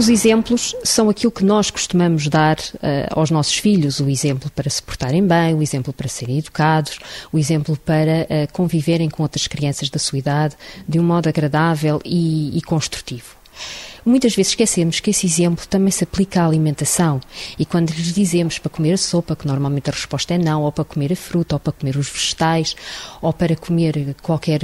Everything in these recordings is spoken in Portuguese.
Os exemplos são aquilo que nós costumamos dar uh, aos nossos filhos: o exemplo para se portarem bem, o exemplo para serem educados, o exemplo para uh, conviverem com outras crianças da sua idade de um modo agradável e, e construtivo. Muitas vezes esquecemos que esse exemplo também se aplica à alimentação. E quando lhes dizemos para comer a sopa, que normalmente a resposta é não, ou para comer a fruta, ou para comer os vegetais, ou para comer qualquer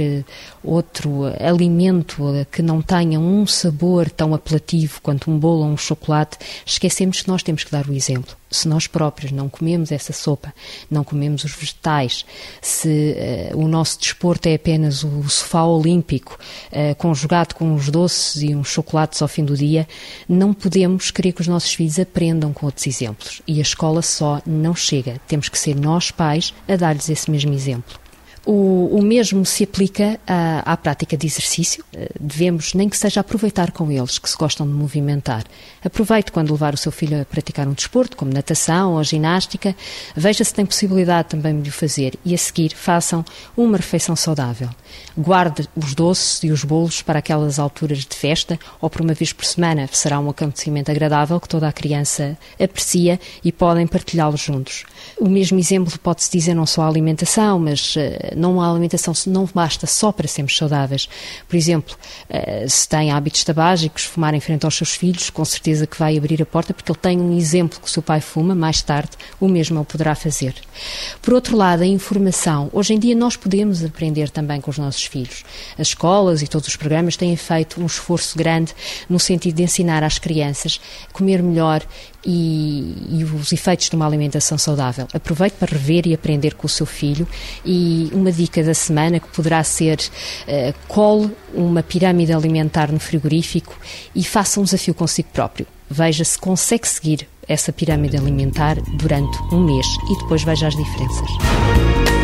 outro alimento que não tenha um sabor tão apelativo quanto um bolo ou um chocolate, esquecemos que nós temos que dar o exemplo. Se nós próprios não comemos essa sopa, não comemos os vegetais, se uh, o nosso desporto é apenas o sofá olímpico, uh, conjugado com os doces e uns chocolates ao fim do dia, não podemos querer que os nossos filhos aprendam com outros exemplos. E a escola só não chega. Temos que ser nós, pais, a dar-lhes esse mesmo exemplo. O, o mesmo se aplica à, à, prática de exercício. Eh, devemos, nem que seja, aproveitar com eles que se gostam de movimentar. Aproveite quando levar o seu filho a praticar um desporto, como natação ou ginástica. Veja se tem possibilidade também de o fazer e, a seguir, façam uma refeição saudável. Guarde os doces e os bolos para aquelas alturas de festa ou por uma vez por semana. Será um acontecimento agradável que toda a criança aprecia e podem partilhá-los juntos. O mesmo exemplo pode-se dizer não só à alimentação, mas eh, não há alimentação não basta só para sermos saudáveis. Por exemplo, eh, se tem hábitos tabágicos, fumar em frente aos seus filhos, com certeza que vai abrir a porta, porque ele tem um exemplo que o seu pai fuma, mais tarde o mesmo ele poderá fazer. Por outro lado, a informação. Hoje em dia nós podemos aprender também com os nossos filhos. As escolas e todos os programas têm feito um esforço grande no sentido de ensinar às crianças a comer melhor e, e, os efeitos de uma alimentação saudável. Aproveite para rever e aprender com o seu filho e uma dica da semana que poderá ser uh, cole uma pirâmide alimentar no frigorífico e faça um desafio consigo próprio. Veja se consegue seguir essa pirâmide alimentar durante um mês e depois veja as diferenças.